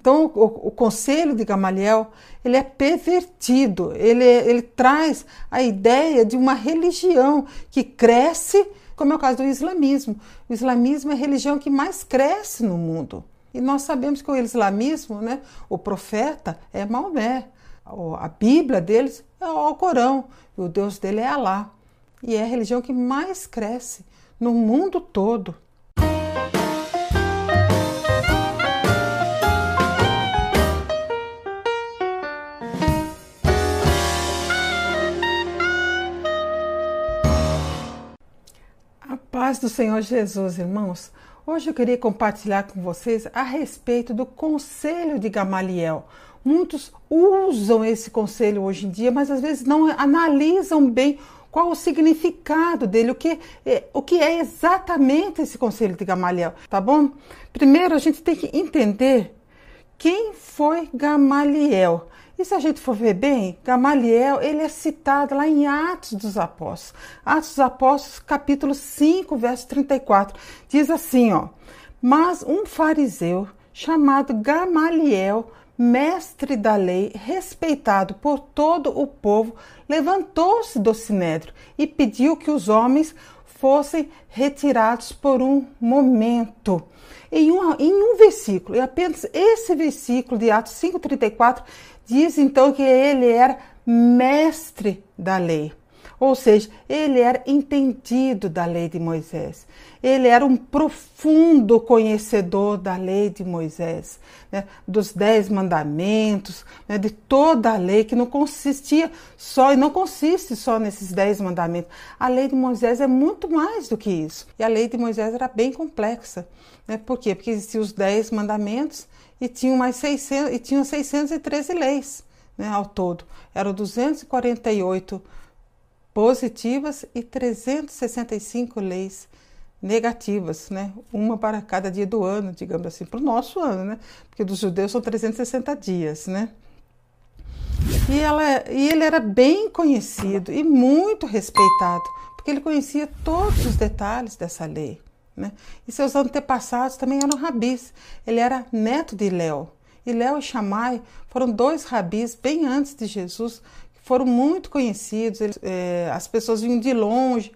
Então, o, o, conselho de Gamaliel ele é pervertido, ele, ele traz a ideia de uma religião que cresce, como é o caso do islamismo. O islamismo é a religião que mais cresce no mundo. E nós sabemos que o islamismo, né, o profeta é Maomé, a Bíblia deles é o Alcorão, e o Deus dele é Alá. E é a religião que mais cresce no mundo todo. A paz do Senhor Jesus, irmãos. Hoje eu queria compartilhar com vocês a respeito do conselho de Gamaliel. Muitos usam esse conselho hoje em dia, mas às vezes não analisam bem qual o significado dele, o que, é, o que é exatamente esse conselho de Gamaliel, tá bom? Primeiro a gente tem que entender quem foi Gamaliel. E se a gente for ver bem, Gamaliel, ele é citado lá em Atos dos Apóstolos. Atos dos Apóstolos, capítulo 5, verso 34. Diz assim, ó: "Mas um fariseu chamado Gamaliel, mestre da lei, respeitado por todo o povo, levantou-se do sinédrio e pediu que os homens fossem retirados por um momento. Em um, em um versículo, e apenas esse versículo de Atos 5,34, diz então que ele era mestre da lei. Ou seja, ele era entendido da lei de Moisés. Ele era um profundo conhecedor da lei de Moisés, né? dos dez mandamentos, né? de toda a lei, que não consistia só, e não consiste só nesses dez mandamentos. A lei de Moisés é muito mais do que isso. E a lei de Moisés era bem complexa. Né? Por quê? Porque existiam os dez mandamentos e tinham mais 600, e tinham 613 leis né, ao todo. Eram 248 positivas e 365 leis negativas, né? Uma para cada dia do ano, digamos assim, para o nosso ano, né? Porque dos judeus são 360 dias, né? E, ela, e ele era bem conhecido e muito respeitado, porque ele conhecia todos os detalhes dessa lei. Né? E seus antepassados também eram rabis. Ele era neto de Léo. E Léo e Shammai foram dois rabis bem antes de Jesus foram muito conhecidos, eles, é, as pessoas vinham de longe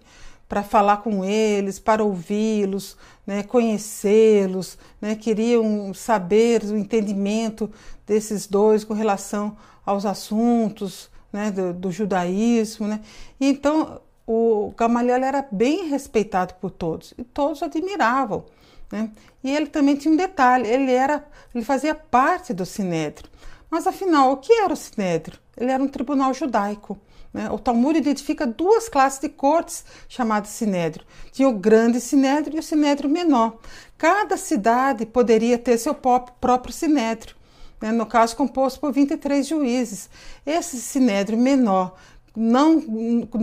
para falar com eles, para ouvi-los, né, conhecê-los, né, queriam saber o entendimento desses dois com relação aos assuntos né, do, do judaísmo. Né. E então o Gamaliel era bem respeitado por todos e todos admiravam. Né? E ele também tinha um detalhe, ele era, ele fazia parte do Sinédrio. Mas afinal, o que era o Sinédrio? Ele era um tribunal judaico. Né? O Talmud identifica duas classes de cortes chamadas Sinédrio. Tinha o grande Sinédrio e o Sinédrio menor. Cada cidade poderia ter seu próprio Sinédrio, né? no caso composto por 23 juízes. Esse Sinédrio menor não,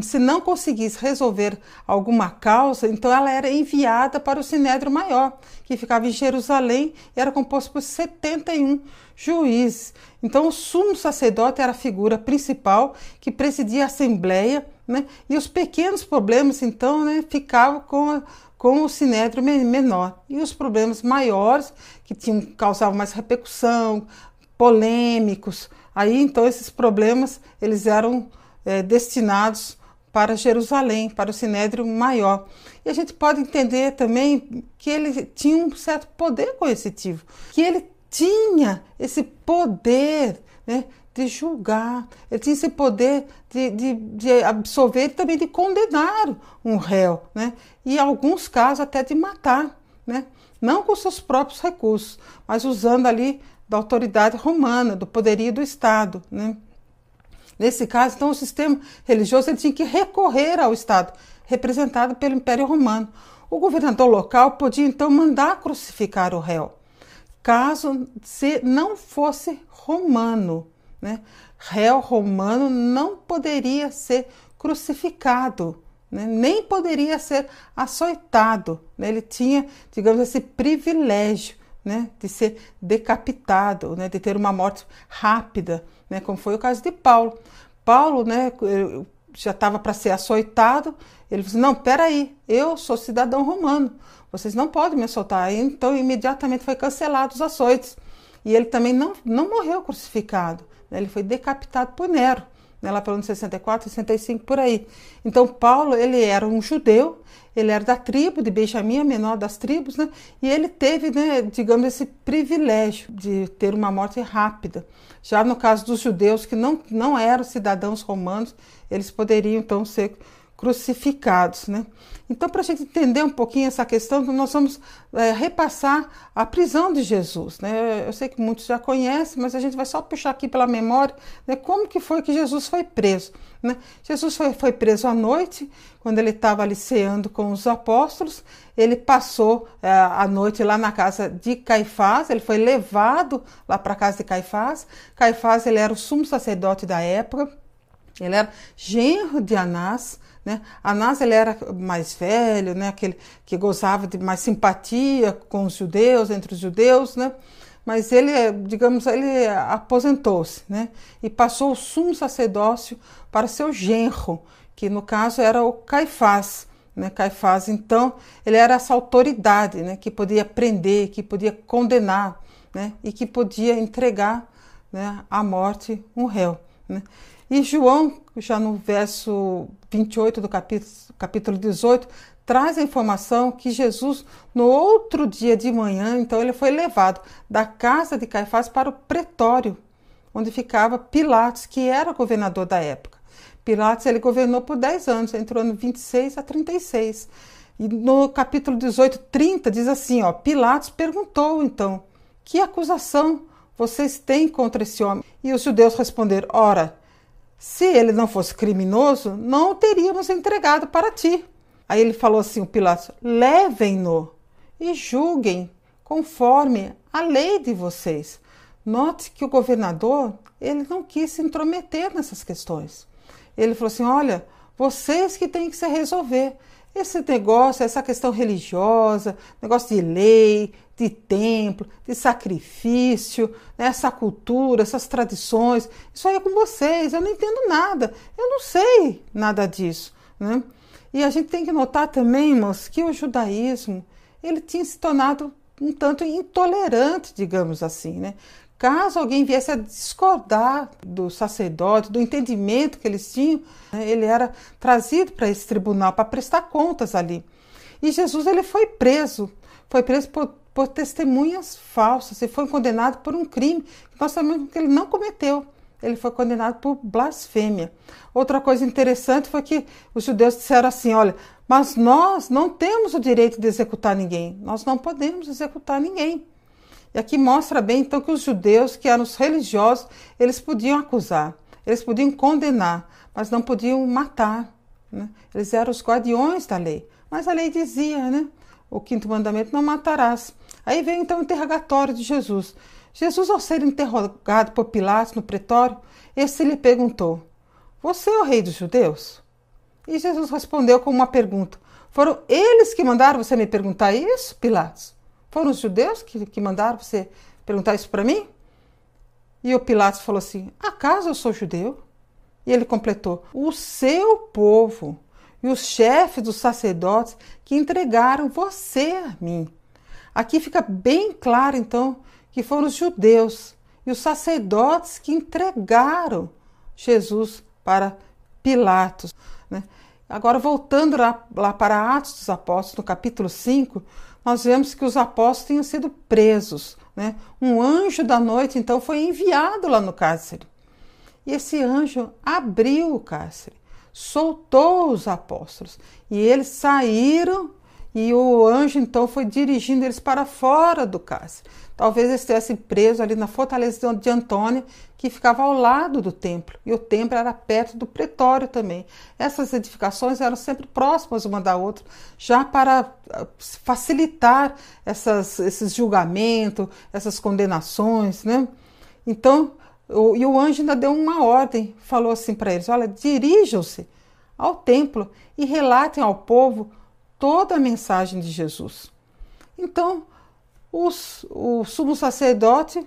se não conseguisse resolver alguma causa, então ela era enviada para o Sinédrio Maior, que ficava em Jerusalém e era composto por 71 juízes. Então o sumo sacerdote era a figura principal que presidia a assembleia, né? e os pequenos problemas, então, né, ficavam com, a, com o Sinédrio menor. E os problemas maiores, que tinham, causavam mais repercussão, polêmicos, aí então esses problemas eles eram é, destinados para Jerusalém, para o Sinédrio Maior. E a gente pode entender também que ele tinha um certo poder coercitivo, que ele tinha esse poder né, de julgar, ele tinha esse poder de, de, de absolver e também de condenar um réu, né, e em alguns casos até de matar, né, não com seus próprios recursos, mas usando ali da autoridade romana, do poderio do Estado. Né. Nesse caso, então, o sistema religioso ele tinha que recorrer ao Estado, representado pelo Império Romano. O governador local podia então mandar crucificar o réu, caso se não fosse romano. Né? Réu romano não poderia ser crucificado, né? nem poderia ser açoitado. Né? Ele tinha, digamos, esse privilégio né? de ser decapitado, né? de ter uma morte rápida né, como foi o caso de Paulo. Paulo né, já estava para ser açoitado, ele disse: Não, peraí, eu sou cidadão romano, vocês não podem me soltar. Então, imediatamente foi cancelado os açoites. E ele também não, não morreu crucificado, né? ele foi decapitado por Nero, né? lá pelo ano 64, 65, por aí. Então, Paulo, ele era um judeu, ele era da tribo de Benjamim, a menor das tribos, né? E ele teve, né, digamos, esse privilégio de ter uma morte rápida. Já no caso dos judeus que não, não eram cidadãos romanos, eles poderiam então ser crucificados. Né? Então, para a gente entender um pouquinho essa questão, nós vamos é, repassar a prisão de Jesus. Né? Eu sei que muitos já conhecem, mas a gente vai só puxar aqui pela memória né, como que foi que Jesus foi preso. Né? Jesus foi, foi preso à noite, quando ele estava ali ceando com os apóstolos, ele passou é, a noite lá na casa de Caifás, ele foi levado lá para a casa de Caifás. Caifás ele era o sumo sacerdote da época, ele era genro de Anás, né? Anás ele era mais velho, né? aquele que gozava de mais simpatia com os judeus, entre os judeus, né? mas ele, digamos, ele aposentou-se né? e passou o sumo sacerdócio para seu genro, que no caso era o Caifás. Né? Caifás, então, ele era essa autoridade né? que podia prender, que podia condenar né? e que podia entregar né? à morte um réu. Né? E João, já no verso 28 do capítulo, capítulo 18, traz a informação que Jesus, no outro dia de manhã, então ele foi levado da casa de Caifás para o pretório, onde ficava Pilatos, que era governador da época. Pilatos ele governou por 10 anos, entre o ano 26 a 36. E no capítulo 18, 30, diz assim: ó, Pilatos perguntou então: Que acusação vocês têm contra esse homem? E os judeus responderam: Ora, se ele não fosse criminoso, não o teríamos entregado para ti. Aí ele falou assim: o Pilatos, levem-no e julguem conforme a lei de vocês. Note que o governador ele não quis se intrometer nessas questões. Ele falou assim: olha, vocês que têm que se resolver. Esse negócio, essa questão religiosa, negócio de lei, de templo, de sacrifício, né, essa cultura, essas tradições, isso aí é com vocês, eu não entendo nada, eu não sei nada disso. Né? E a gente tem que notar também, irmãos, que o judaísmo ele tinha se tornado um tanto intolerante, digamos assim, né? Caso alguém viesse a discordar do sacerdote, do entendimento que eles tinham, né, ele era trazido para esse tribunal para prestar contas ali. E Jesus ele foi preso, foi preso por, por testemunhas falsas e foi condenado por um crime que nós sabemos que ele não cometeu. Ele foi condenado por blasfêmia. Outra coisa interessante foi que os judeus disseram assim: olha, mas nós não temos o direito de executar ninguém, nós não podemos executar ninguém. E aqui mostra bem então que os judeus, que eram os religiosos, eles podiam acusar, eles podiam condenar, mas não podiam matar. Né? Eles eram os guardiões da lei. Mas a lei dizia, né? O quinto mandamento não matarás. Aí vem então o interrogatório de Jesus. Jesus, ao ser interrogado por Pilatos no pretório, esse lhe perguntou: Você é o rei dos judeus? E Jesus respondeu com uma pergunta: Foram eles que mandaram você me perguntar isso, Pilatos? Foram os judeus que, que mandaram você perguntar isso para mim? E o Pilatos falou assim: Acaso eu sou judeu? E ele completou: O seu povo e os chefes dos sacerdotes que entregaram você a mim. Aqui fica bem claro, então, que foram os judeus e os sacerdotes que entregaram Jesus para Pilatos. Né? Agora, voltando lá, lá para Atos dos Apóstolos, no capítulo 5, nós vemos que os apóstolos tinham sido presos. Né? Um anjo da noite, então, foi enviado lá no cárcere. E esse anjo abriu o cárcere, soltou os apóstolos. E eles saíram e o anjo então foi dirigindo eles para fora do cárcere. Talvez eles estivessem presos ali na fortaleza de Antônia, que ficava ao lado do templo, e o templo era perto do pretório também. Essas edificações eram sempre próximas uma da outra, já para ah, facilitar essas, esses julgamentos, essas condenações, né? Então, o, e o anjo ainda deu uma ordem, falou assim para eles: olha, dirijam-se ao templo e relatem ao povo toda a mensagem de Jesus. Então, os, o sumo sacerdote,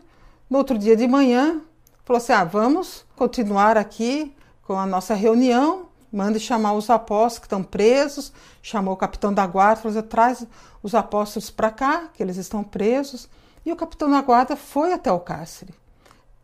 no outro dia de manhã, falou assim: ah, vamos continuar aqui com a nossa reunião. Mande chamar os apóstolos que estão presos. Chamou o capitão da guarda, falou assim, traz os apóstolos para cá, que eles estão presos. E o capitão da guarda foi até o cárcere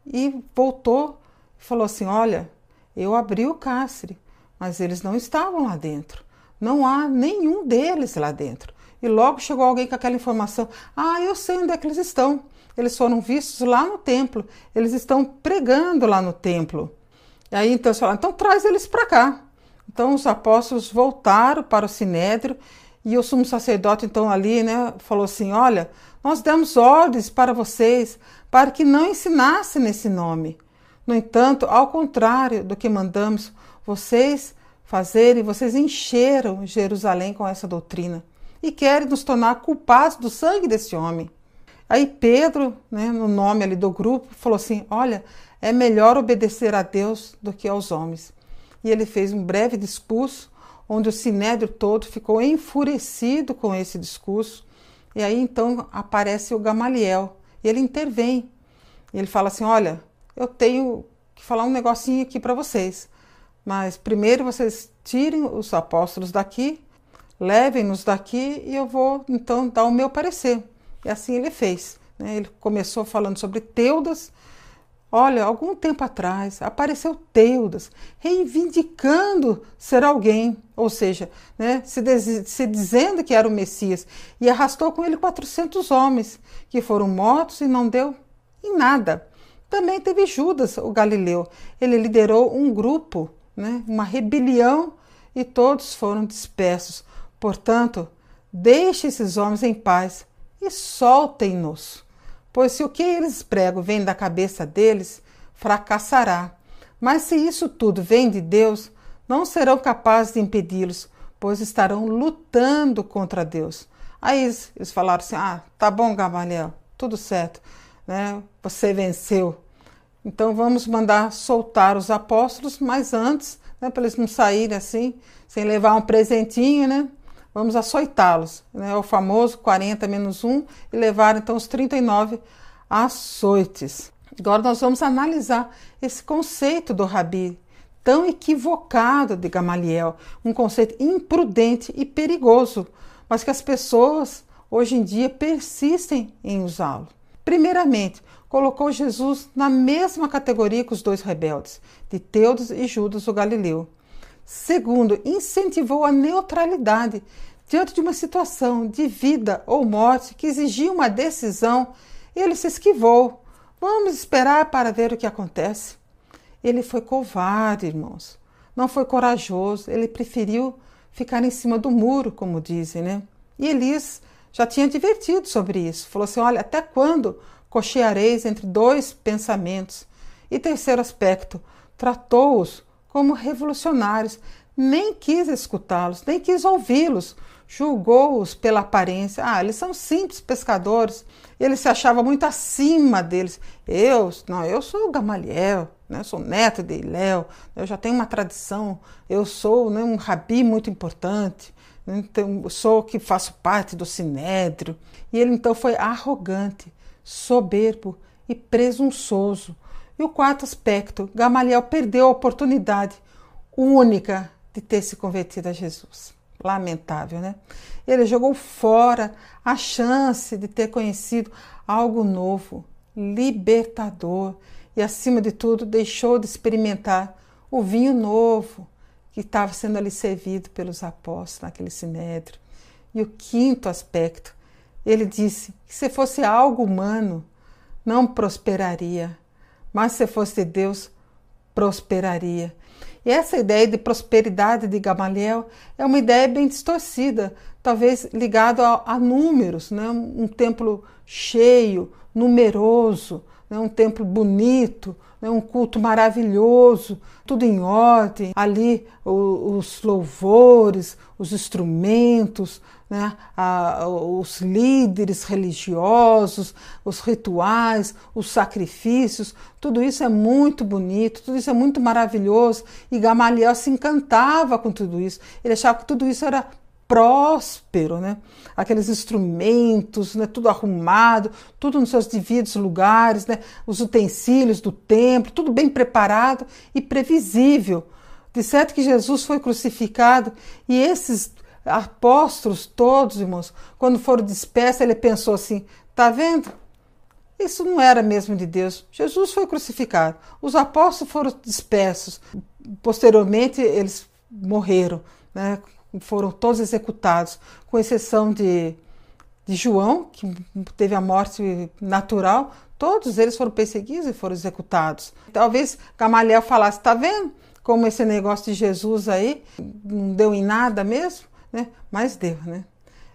e voltou e falou assim: Olha, eu abri o cárcere, mas eles não estavam lá dentro. Não há nenhum deles lá dentro. E logo chegou alguém com aquela informação: Ah, eu sei onde é que eles estão. Eles foram vistos lá no templo. Eles estão pregando lá no templo. E aí então eles falaram: Então traz eles para cá. Então os apóstolos voltaram para o sinédrio e o sumo sacerdote então ali, né, falou assim: "Olha, nós demos ordens para vocês para que não ensinassem nesse nome. No entanto, ao contrário do que mandamos vocês fazerem, vocês encheram Jerusalém com essa doutrina e querem nos tornar culpados do sangue desse homem." Aí Pedro, né, no nome ali do grupo, falou assim: "Olha, é melhor obedecer a Deus do que aos homens." e ele fez um breve discurso onde o sinédrio todo ficou enfurecido com esse discurso. E aí então aparece o Gamaliel, e ele intervém. E ele fala assim: "Olha, eu tenho que falar um negocinho aqui para vocês. Mas primeiro vocês tirem os apóstolos daqui, levem-nos daqui e eu vou então dar o meu parecer". E assim ele fez. Né? Ele começou falando sobre Teudas Olha, algum tempo atrás apareceu Teudas reivindicando ser alguém, ou seja, né, se, se, dizendo que era o Messias, e arrastou com ele 400 homens que foram mortos e não deu em nada. Também teve Judas, o Galileu. Ele liderou um grupo, né, uma rebelião, e todos foram dispersos. Portanto, deixe esses homens em paz e soltem-nos. Pois se o que eles pregam vem da cabeça deles, fracassará. Mas se isso tudo vem de Deus, não serão capazes de impedi-los, pois estarão lutando contra Deus. Aí eles, falaram assim: Ah, tá bom, Gamaliel, tudo certo, né? Você venceu. Então vamos mandar soltar os apóstolos, mas antes, né, para eles não saírem assim, sem levar um presentinho, né? vamos açoitá-los. Né? O famoso 40 menos 1 e levar então os 39 açoites. Agora nós vamos analisar esse conceito do Rabi, tão equivocado de Gamaliel, um conceito imprudente e perigoso, mas que as pessoas hoje em dia persistem em usá-lo. Primeiramente, colocou Jesus na mesma categoria que os dois rebeldes, de Teudas e Judas o Galileu. Segundo, incentivou a neutralidade diante de uma situação de vida ou morte que exigia uma decisão. Ele se esquivou. Vamos esperar para ver o que acontece. Ele foi covarde, irmãos. Não foi corajoso. Ele preferiu ficar em cima do muro, como dizem, né? E Elias já tinha advertido sobre isso. Falou assim: olha, até quando cocheareis entre dois pensamentos? E terceiro aspecto, tratou-os como revolucionários, nem quis escutá-los, nem quis ouvi-los, julgou-os pela aparência. Ah, eles são simples pescadores. Ele se achava muito acima deles. Eu, não, eu sou Gamaliel, né? Eu sou neto de Léo, eu já tenho uma tradição, eu sou né, um rabi muito importante? Então, sou que faço parte do sinédrio. E ele então foi arrogante, soberbo e presunçoso. E o quarto aspecto, Gamaliel perdeu a oportunidade única de ter se convertido a Jesus. Lamentável, né? Ele jogou fora a chance de ter conhecido algo novo, libertador, e acima de tudo deixou de experimentar o vinho novo estava sendo ali servido pelos apóstolos naquele sinédrio. E o quinto aspecto, ele disse que se fosse algo humano, não prosperaria, mas se fosse Deus, prosperaria. E essa ideia de prosperidade de Gamaliel é uma ideia bem distorcida, talvez ligada a, a, números, né? um templo cheio, numeroso, né? um templo bonito, né? um culto maravilhoso, tudo em ordem, ali os louvores, os instrumentos, né? A, os líderes religiosos, os rituais, os sacrifícios, tudo isso é muito bonito, tudo isso é muito maravilhoso. E Gamaliel se encantava com tudo isso. Ele achava que tudo isso era próspero, né? Aqueles instrumentos, né? Tudo arrumado, tudo nos seus devidos lugares, né? Os utensílios do templo, tudo bem preparado e previsível. De certo que Jesus foi crucificado e esses apóstolos todos, irmãos, quando foram dispersos, ele pensou assim: tá vendo? Isso não era mesmo de Deus. Jesus foi crucificado, os apóstolos foram dispersos, posteriormente eles morreram, né? Foram todos executados, com exceção de, de João, que teve a morte natural, todos eles foram perseguidos e foram executados. Talvez Gamaliel falasse: está vendo como esse negócio de Jesus aí não deu em nada mesmo? Né? Mas deu, né?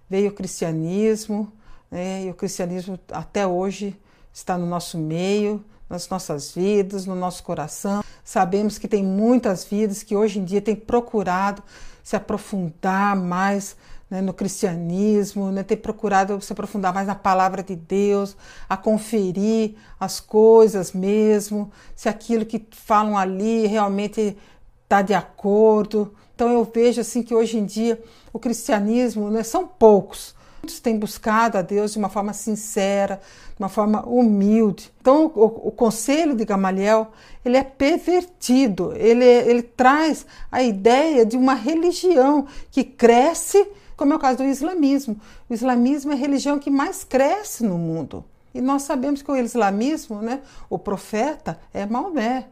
Veio o cristianismo, né? e o cristianismo até hoje está no nosso meio, nas nossas vidas, no nosso coração. Sabemos que tem muitas vidas que hoje em dia têm procurado se aprofundar mais né, no cristianismo, né, ter procurado se aprofundar mais na palavra de Deus, a conferir as coisas mesmo, se aquilo que falam ali realmente está de acordo. Então eu vejo assim que hoje em dia o cristianismo né, são poucos. Muitos têm buscado a Deus de uma forma sincera, de uma forma humilde. Então o, o conselho de Gamaliel ele é pervertido, ele, ele traz a ideia de uma religião que cresce, como é o caso do islamismo. O islamismo é a religião que mais cresce no mundo. E nós sabemos que o islamismo, né, o profeta é Maomé.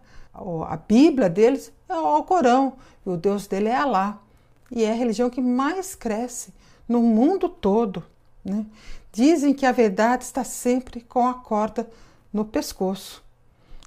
A Bíblia deles é o Alcorão, e o Deus dele é Alá. E é a religião que mais cresce no mundo todo. Né? Dizem que a verdade está sempre com a corda no pescoço.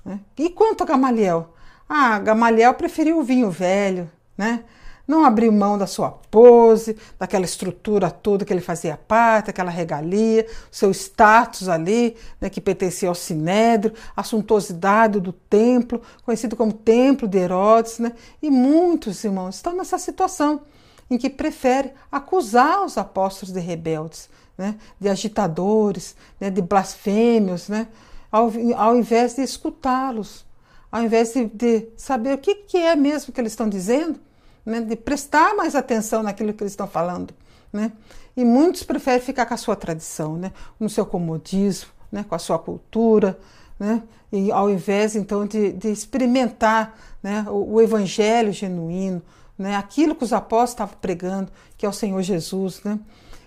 Né? E quanto a Gamaliel? Ah, Gamaliel preferiu o vinho velho, né? Não abriu mão da sua pose, daquela estrutura toda que ele fazia parte, aquela regalia, seu status ali, né, que pertencia ao Sinédrio, a suntuosidade do templo, conhecido como Templo de Herodes, né? E muitos irmãos estão nessa situação em que prefere acusar os apóstolos de rebeldes, né, de agitadores, né, de blasfêmios, né, ao, ao invés de escutá-los, ao invés de, de, saber o que, que é mesmo que eles estão dizendo, né, de prestar mais atenção naquilo que eles estão falando. Né? E muitos preferem ficar com a sua tradição, né, no seu comodismo, né, com a sua cultura, né, e ao invés então de, de experimentar né, o, o evangelho genuíno, né? aquilo que os apóstolos estavam pregando, que é o Senhor Jesus. Né?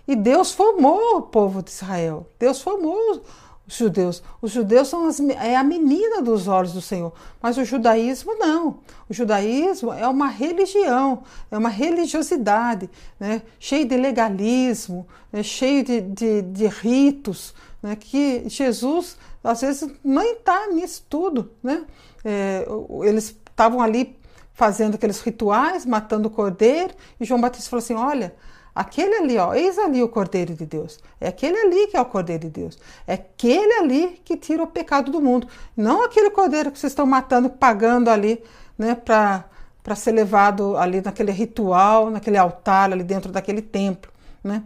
E Deus formou o povo de Israel, Deus formou os judeus. Os judeus são as, é a menina dos olhos do Senhor, mas o judaísmo não. O judaísmo é uma religião, é uma religiosidade, né? cheio de legalismo, né? cheio de, de, de ritos, né? que Jesus às vezes nem está nisso tudo. Né? É, eles estavam ali fazendo aqueles rituais, matando o cordeiro, e João Batista falou assim: olha, aquele ali, ó, eis ali o cordeiro de Deus. É aquele ali que é o cordeiro de Deus. É aquele ali que tira o pecado do mundo. Não aquele cordeiro que vocês estão matando, pagando ali, né, para ser levado ali naquele ritual, naquele altar ali dentro daquele templo, né?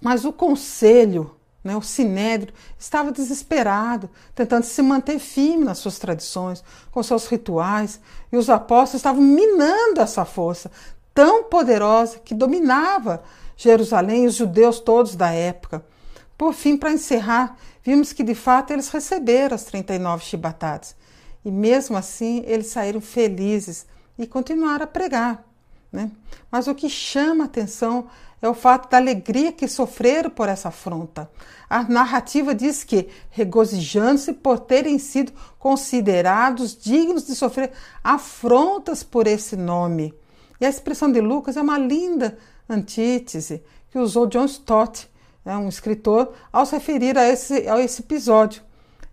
Mas o conselho né? O sinédrio estava desesperado, tentando se manter firme nas suas tradições, com seus rituais, e os apóstolos estavam minando essa força tão poderosa que dominava Jerusalém e os judeus todos da época. Por fim, para encerrar, vimos que de fato eles receberam as 39 chibatadas. E mesmo assim, eles saíram felizes e continuaram a pregar. Né? Mas o que chama atenção é o fato da alegria que sofreram por essa afronta. A narrativa diz que, regozijando-se por terem sido considerados dignos de sofrer afrontas por esse nome. E a expressão de Lucas é uma linda antítese que usou John Stott, né, um escritor, ao se referir a esse, a esse episódio.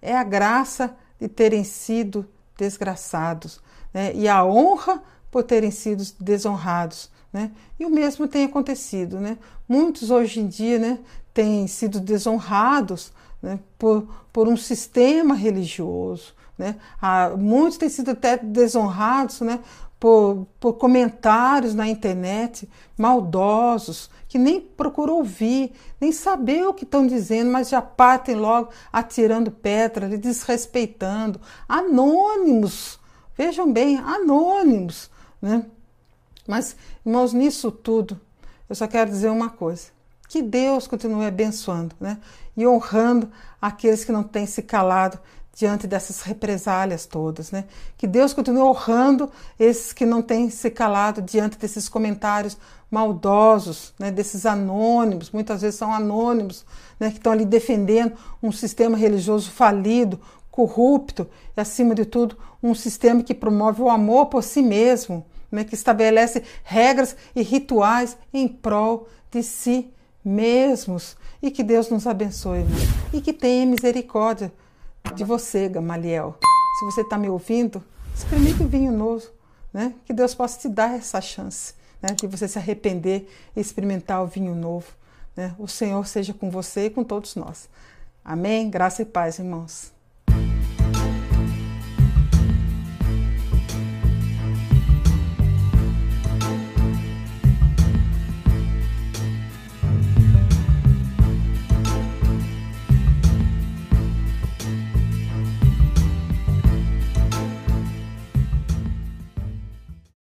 É a graça de terem sido desgraçados né, e a honra por terem sido desonrados. Né? E o mesmo tem acontecido. Né? Muitos hoje em dia né, têm sido desonrados né, por, por um sistema religioso. Né? Ah, muitos têm sido até desonrados né, por, por comentários na internet maldosos, que nem procuram ouvir, nem saber o que estão dizendo, mas já partem logo atirando pedras, desrespeitando. Anônimos, vejam bem, anônimos. Né? Mas, irmãos, nisso tudo, eu só quero dizer uma coisa: que Deus continue abençoando né? e honrando aqueles que não têm se calado diante dessas represálias todas, né? Que Deus continue honrando esses que não têm se calado diante desses comentários maldosos, né? Desses anônimos, muitas vezes são anônimos, né? Que estão ali defendendo um sistema religioso falido, corrupto e, acima de tudo, um sistema que promove o amor por si mesmo, né? Que estabelece regras e rituais em prol de si mesmos. E que Deus nos abençoe né? e que tenha misericórdia de você, Gamaliel. Se você está me ouvindo, experimente o vinho novo, né? Que Deus possa te dar essa chance, né? De você se arrepender e experimentar o vinho novo. Né? O Senhor seja com você e com todos nós. Amém? Graça e paz, irmãos.